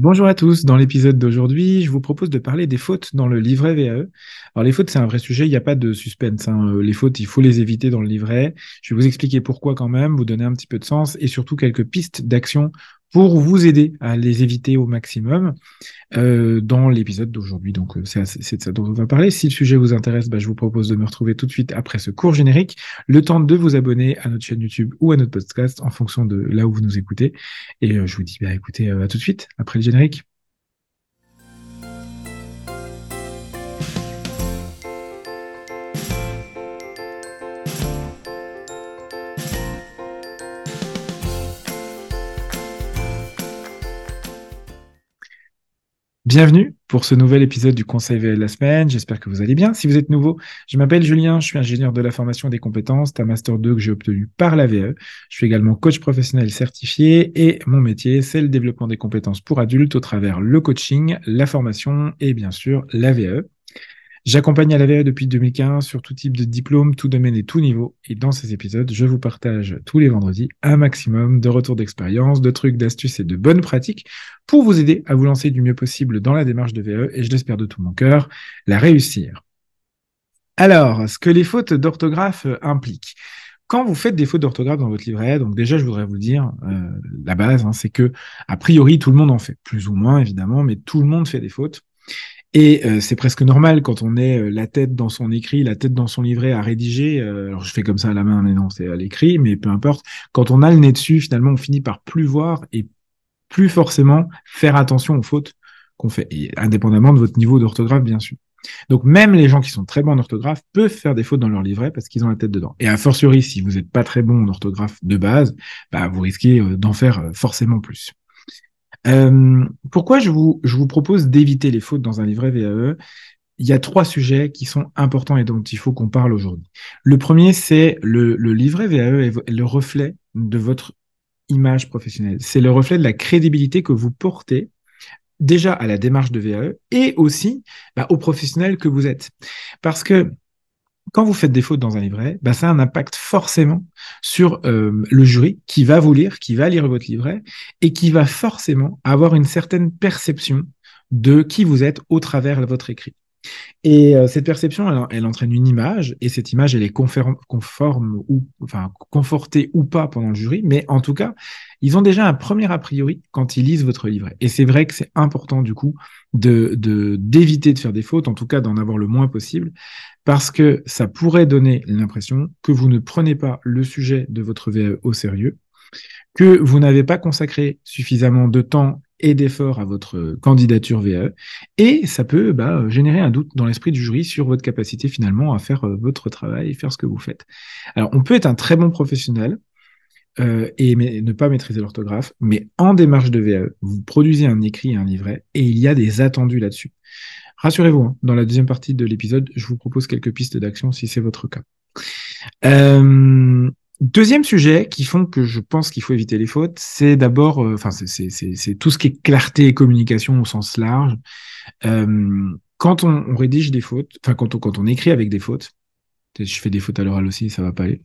Bonjour à tous. Dans l'épisode d'aujourd'hui, je vous propose de parler des fautes dans le livret VAE. Alors les fautes, c'est un vrai sujet. Il n'y a pas de suspense. Hein. Euh, les fautes, il faut les éviter dans le livret. Je vais vous expliquer pourquoi quand même, vous donner un petit peu de sens et surtout quelques pistes d'action pour vous aider à les éviter au maximum euh, dans l'épisode d'aujourd'hui. Donc euh, c'est de ça dont on va parler. Si le sujet vous intéresse, bah, je vous propose de me retrouver tout de suite après ce cours générique, le temps de vous abonner à notre chaîne YouTube ou à notre podcast en fonction de là où vous nous écoutez. Et euh, je vous dis, bah, écoutez, à tout de suite après le générique. Bienvenue pour ce nouvel épisode du Conseil VL de la semaine. J'espère que vous allez bien. Si vous êtes nouveau, je m'appelle Julien, je suis ingénieur de la formation des compétences, un master 2 que j'ai obtenu par la VE. Je suis également coach professionnel certifié et mon métier, c'est le développement des compétences pour adultes au travers le coaching, la formation et bien sûr la VE. J'accompagne à la VE depuis 2015 sur tout type de diplôme, tout domaine et tout niveau. Et dans ces épisodes, je vous partage tous les vendredis un maximum de retours d'expérience, de trucs, d'astuces et de bonnes pratiques pour vous aider à vous lancer du mieux possible dans la démarche de VE et je l'espère de tout mon cœur, la réussir. Alors, ce que les fautes d'orthographe impliquent. Quand vous faites des fautes d'orthographe dans votre livret, donc déjà je voudrais vous dire euh, la base, hein, c'est que a priori tout le monde en fait, plus ou moins évidemment, mais tout le monde fait des fautes. Et euh, c'est presque normal quand on est euh, la tête dans son écrit, la tête dans son livret à rédiger. Euh, alors je fais comme ça à la main, mais non, c'est à l'écrit, mais peu importe. Quand on a le nez dessus, finalement, on finit par plus voir et plus forcément faire attention aux fautes qu'on fait, indépendamment de votre niveau d'orthographe, bien sûr. Donc même les gens qui sont très bons en orthographe peuvent faire des fautes dans leur livret parce qu'ils ont la tête dedans. Et a fortiori, si vous n'êtes pas très bon en orthographe de base, bah, vous risquez d'en faire forcément plus. Euh, pourquoi je vous, propose d'éviter les fautes dans un livret VAE Il y a trois sujets qui sont importants et dont il faut qu'on parle aujourd'hui. Le premier, c'est le, le livret VAE est le reflet de votre image professionnelle. C'est le reflet de la crédibilité que vous portez déjà à la démarche de VAE et aussi bah, aux professionnels que vous êtes. Parce que quand vous faites des fautes dans un livret, bah, ça a un impact forcément sur euh, le jury qui va vous lire, qui va lire votre livret et qui va forcément avoir une certaine perception de qui vous êtes au travers de votre écrit. Et euh, cette perception, elle, entraîne une image, et cette image, elle est conforme, ou enfin confortée ou pas pendant le jury, mais en tout cas, ils ont déjà un premier a priori quand ils lisent votre livret. Et c'est vrai que c'est important du coup de d'éviter de, faire des fautes, en tout cas d'en avoir le moins possible, parce que ça pourrait donner l'impression que vous ne prenez pas le sujet de votre VE au sérieux, que vous n'avez pas consacré suffisamment de temps et d'efforts à votre candidature VE, et ça peut bah, générer un doute dans l'esprit du jury sur votre capacité finalement à faire euh, votre travail faire ce que vous faites. Alors, on peut être un très bon professionnel euh, et ne pas maîtriser l'orthographe, mais en démarche de VE, vous produisez un écrit et un livret, et il y a des attendus là-dessus. Rassurez-vous, hein, dans la deuxième partie de l'épisode, je vous propose quelques pistes d'action si c'est votre cas. Euh, Deuxième sujet qui font que je pense qu'il faut éviter les fautes, c'est d'abord, euh, enfin, c'est tout ce qui est clarté et communication au sens large. Euh, quand on, on, rédige des fautes, enfin, quand on, quand on écrit avec des fautes, je fais des fautes à l'oral aussi, ça va pas aller.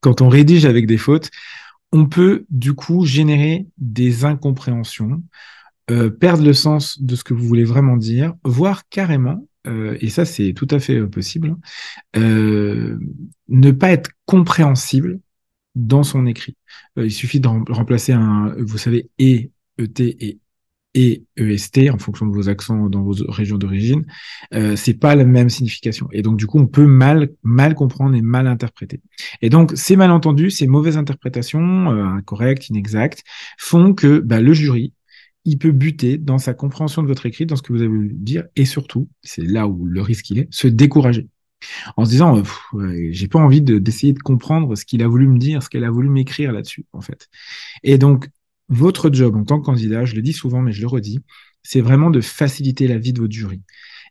Quand on rédige avec des fautes, on peut du coup générer des incompréhensions, euh, perdre le sens de ce que vous voulez vraiment dire, voire carrément euh, et ça c'est tout à fait euh, possible, euh, ne pas être compréhensible dans son écrit. il suffit de remplacer un, vous savez, et, ET et et EST en fonction de vos accents dans vos régions d'origine, euh, c'est pas la même signification. Et donc du coup, on peut mal mal comprendre et mal interpréter. Et donc ces malentendus, ces mauvaises interprétations, euh, incorrectes, inexactes, font que bah, le jury il peut buter dans sa compréhension de votre écrit, dans ce que vous avez voulu dire, et surtout, c'est là où le risque il est, se décourager. En se disant, euh, j'ai pas envie d'essayer de, comprendre ce qu'il a voulu me dire, ce qu'elle a voulu m'écrire là-dessus, en fait. Et donc, votre job en tant que candidat, je le dis souvent, mais je le redis, c'est vraiment de faciliter la vie de votre jury.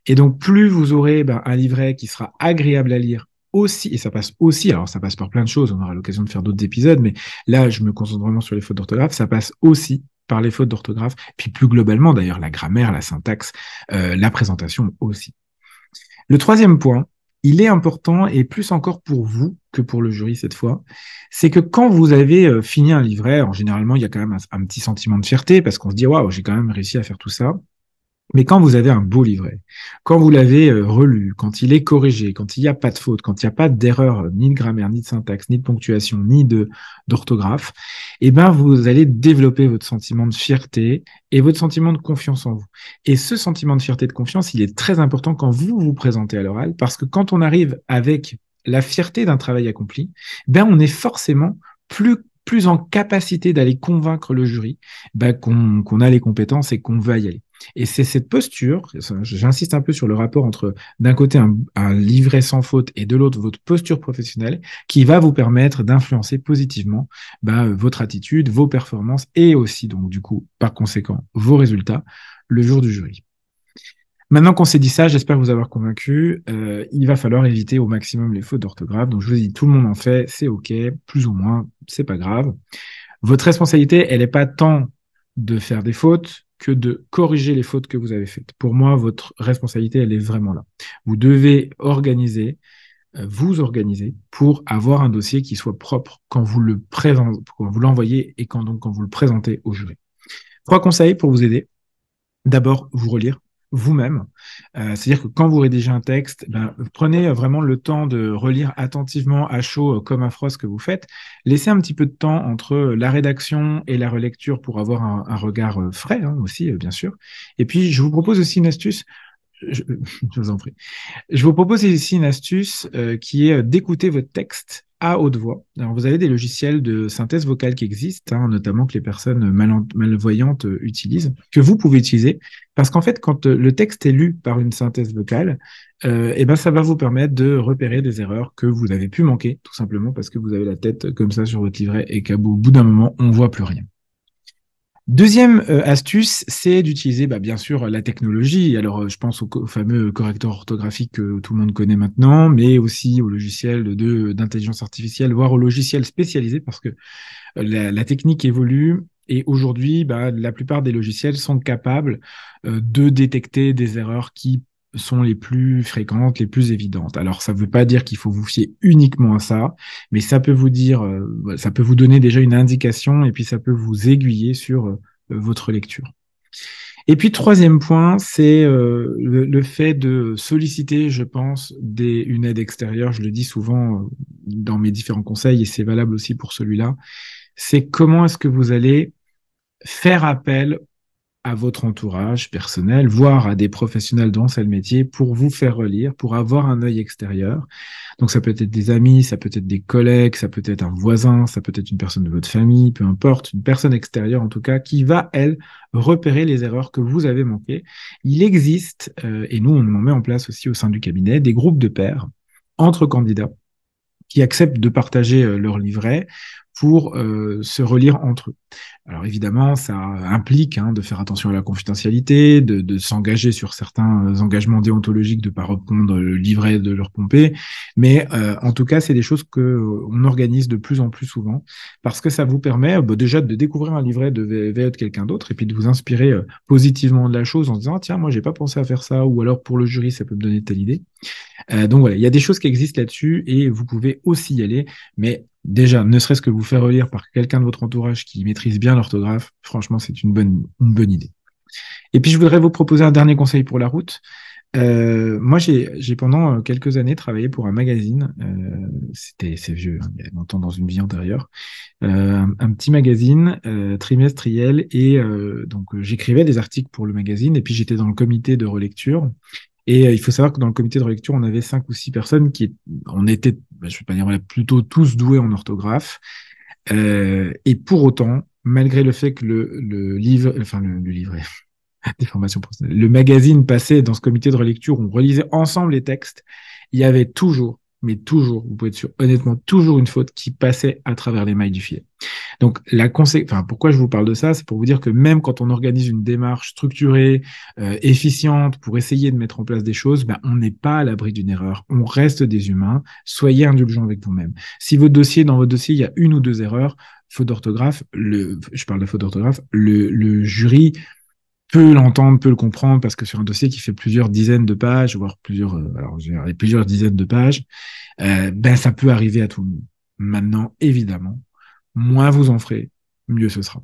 Et donc, plus vous aurez ben, un livret qui sera agréable à lire, aussi, et ça passe aussi, alors ça passe par plein de choses, on aura l'occasion de faire d'autres épisodes, mais là, je me concentre vraiment sur les fautes d'orthographe, ça passe aussi par les fautes d'orthographe, puis plus globalement d'ailleurs la grammaire, la syntaxe, euh, la présentation aussi. Le troisième point, il est important et plus encore pour vous que pour le jury cette fois, c'est que quand vous avez euh, fini un livret, en généralement, il y a quand même un, petit sentiment de fierté parce qu'on se dit waouh, j'ai quand même réussi à faire tout ça. Mais quand vous avez un beau livret, quand vous l'avez euh, relu, quand il est corrigé, quand il n'y a pas de faute, quand il n'y a pas d'erreur euh, ni de grammaire, ni de syntaxe, ni de ponctuation, ni d'orthographe, eh ben vous allez développer votre sentiment de fierté et votre sentiment de confiance en vous. Et ce sentiment de fierté et de confiance, il est très important quand vous vous présentez à l'oral parce que quand on arrive avec la fierté d'un travail accompli, ben on est forcément plus plus en capacité d'aller convaincre le jury ben qu'on a les compétences et qu'on va y aller. Et c'est cette posture, j'insiste un peu sur le rapport entre d'un côté un, livret sans faute et de l'autre votre posture professionnelle, qui va vous permettre d'influencer positivement ben, votre attitude, vos performances et aussi donc du coup par conséquent vos résultats le jour du jury. Maintenant qu'on s'est dit ça, j'espère vous avoir convaincu. Euh, il va falloir éviter au maximum les fautes d'orthographe. Donc je vous dis, tout le monde en fait, c'est ok, plus ou moins, c'est pas grave. Votre responsabilité, elle n'est pas tant de faire des fautes que de corriger les fautes que vous avez faites. Pour moi, votre responsabilité, elle est vraiment là. Vous devez organiser, euh, vous organiser pour avoir un dossier qui soit propre quand vous le présentez, l'envoyez et quand donc quand vous le présentez au jury. Trois conseils pour vous aider. D'abord, vous relire vous-même. Euh, c'est-à-dire que quand vous rédigez un texte, ben, prenez vraiment le temps de relire attentivement à chaud euh, comme un frost que vous faites. Laissez un petit peu de temps entre la rédaction et la relecture pour avoir un, regard euh, frais hein, aussi, bien sûr. Et puis, je vous propose aussi une astuce. Je, vous en prie. Je vous propose ici une astuce qui est d'écouter votre texte à haute voix. Alors, vous avez des logiciels de synthèse vocale qui existent, hein, notamment que les personnes malvoyantes euh, utilisent, que vous pouvez utiliser, parce qu'en fait, quand euh, le texte est lu par une synthèse vocale, euh, eh ben, ça va vous permettre de repérer des erreurs que vous avez pu manquer, tout simplement parce que vous avez la tête comme ça sur votre livret et qu'au bout d'un moment, on voit plus rien. Deuxième euh, astuce, c'est d'utiliser bah, bien sûr la technologie. Alors euh, je pense au, fameux correcteur orthographique que tout le monde connaît maintenant, mais aussi au logiciel d'intelligence artificielle, voire au logiciel spécialisé, parce que euh, la, technique évolue et aujourd'hui, bah, la plupart des logiciels sont capables de détecter des erreurs qui sont les plus fréquentes, les plus évidentes. Alors, ça ne veut pas dire qu'il faut vous fier uniquement à ça, mais ça peut vous dire, euh, ça peut vous donner déjà une indication et puis ça peut vous aiguiller sur euh, votre lecture. Et puis, troisième point, c'est euh, le, fait de solliciter, je pense, une aide extérieure. Je le dis souvent dans mes différents conseils et c'est valable aussi pour celui-là. C'est comment est-ce que vous allez faire appel à votre entourage personnel, voire à des professionnels c'est le métier, pour vous faire relire, pour avoir un œil extérieur. Donc ça peut être des amis, ça peut être des collègues, ça peut être un voisin, ça peut être une personne de votre famille, peu importe, une personne extérieure en tout cas, qui va, elle, repérer les erreurs que vous avez manquées. Il existe, euh, et nous on en met en place aussi au sein du cabinet, des groupes de pairs entre candidats qui acceptent de partager euh, leur livret pour euh, se relire entre eux. Alors évidemment, ça implique hein, de faire attention à la confidentialité, de, s'engager sur certains euh, engagements déontologiques, de pas reprendre le livret de leur pomper, mais euh, en tout cas, c'est des choses que on organise de plus en plus souvent parce que ça vous permet bah, déjà de découvrir un livret de VE de quelqu'un d'autre et puis de vous inspirer positivement de la chose en disant tiens moi j'ai pas pensé à faire ça ou alors pour le jury ça peut me donner telle idée. donc voilà, il y a des choses qui existent là-dessus et vous pouvez aussi y aller, mais déjà, ne serait-ce que vous faire relire par quelqu'un de votre entourage qui maîtrise bien l'orthographe, franchement, c'est une bonne, une bonne idée. Et puis, je voudrais vous proposer un dernier conseil pour la route. Euh, moi, j'ai pendant euh, quelques années travaillé pour un magazine. Euh, C'était c'est vieux, hein, il y a longtemps dans une vie antérieure. Un, petit magazine trimestriel et donc j'écrivais des articles pour le magazine et puis j'étais dans le comité de relecture. Et il faut savoir que dans le comité de relecture, on avait cinq ou six personnes qui, on était bah, je vais pas dire, plutôt tous doués en orthographe. Et pour autant, malgré le fait que le, le livre, enfin le, livret, des formations le magazine passait dans ce comité de relecture, on relisait ensemble les textes, il y avait toujours mais toujours, vous pouvez être sûr, honnêtement, toujours une faute qui passait à travers les mailles du filet. Donc, la enfin, pourquoi je vous parle de ça, c'est pour vous dire que même quand on organise une démarche structurée, euh, efficiente, pour essayer de mettre en place des choses, ben, on n'est pas à l'abri d'une erreur. On reste des humains. Soyez indulgents avec vous-même. Si votre dossier, dans votre dossier, il y a une ou deux erreurs, faute d'orthographe, le, je parle de faute d'orthographe, le, jury peut l'entendre, peut le comprendre, parce que sur un dossier qui fait plusieurs dizaines de pages, voire plusieurs, euh, alors plusieurs dizaines de pages, euh, ben ça peut arriver à tout le monde. Maintenant, évidemment, moins vous en ferez, mieux ce sera.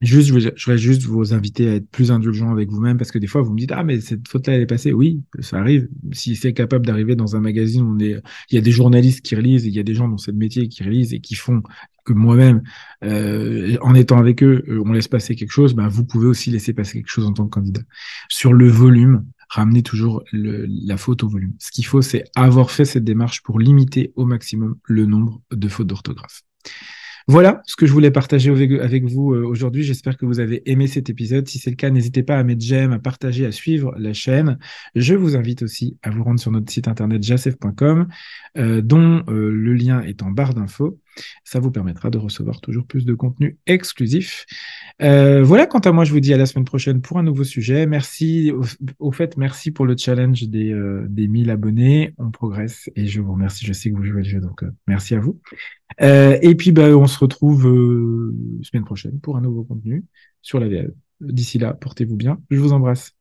Je voudrais juste vous inviter à être plus indulgent avec vous-même parce que des fois, vous me dites, ah, mais cette faute-là, elle est passée. Oui, ça arrive. Si c'est capable d'arriver dans un magazine on est, il y a des journalistes qui relisent, il y a des gens dans ce métier qui relisent et qui font que moi-même, euh, en étant avec eux, euh, on laisse passer quelque chose, ben, vous pouvez aussi laisser passer quelque chose en tant que candidat. Sur le volume, ramenez toujours la faute au volume. Ce qu'il faut, c'est avoir fait cette démarche pour limiter au maximum le nombre de fautes d'orthographe. Voilà ce que je voulais partager avec vous euh, aujourd'hui. J'espère que vous avez aimé cet épisode. Si c'est le cas, n'hésitez pas à mettre j'aime, à partager, à suivre la chaîne. Je vous invite aussi à vous rendre sur notre site internet jacef.com, euh, dont euh, le lien est en barre d'infos. Ça vous permettra de recevoir toujours plus de contenu exclusif. voilà, quant à moi, je vous dis à la semaine prochaine pour un nouveau sujet. Merci, au, fait, merci pour le challenge des, des 1000 abonnés. On progresse et je vous remercie. Je sais que vous jouez le jeu, donc merci à vous. Euh, et puis, bah, on se retrouve euh, semaine prochaine pour un nouveau contenu sur la VL. D'ici là, portez-vous bien. Je vous embrasse.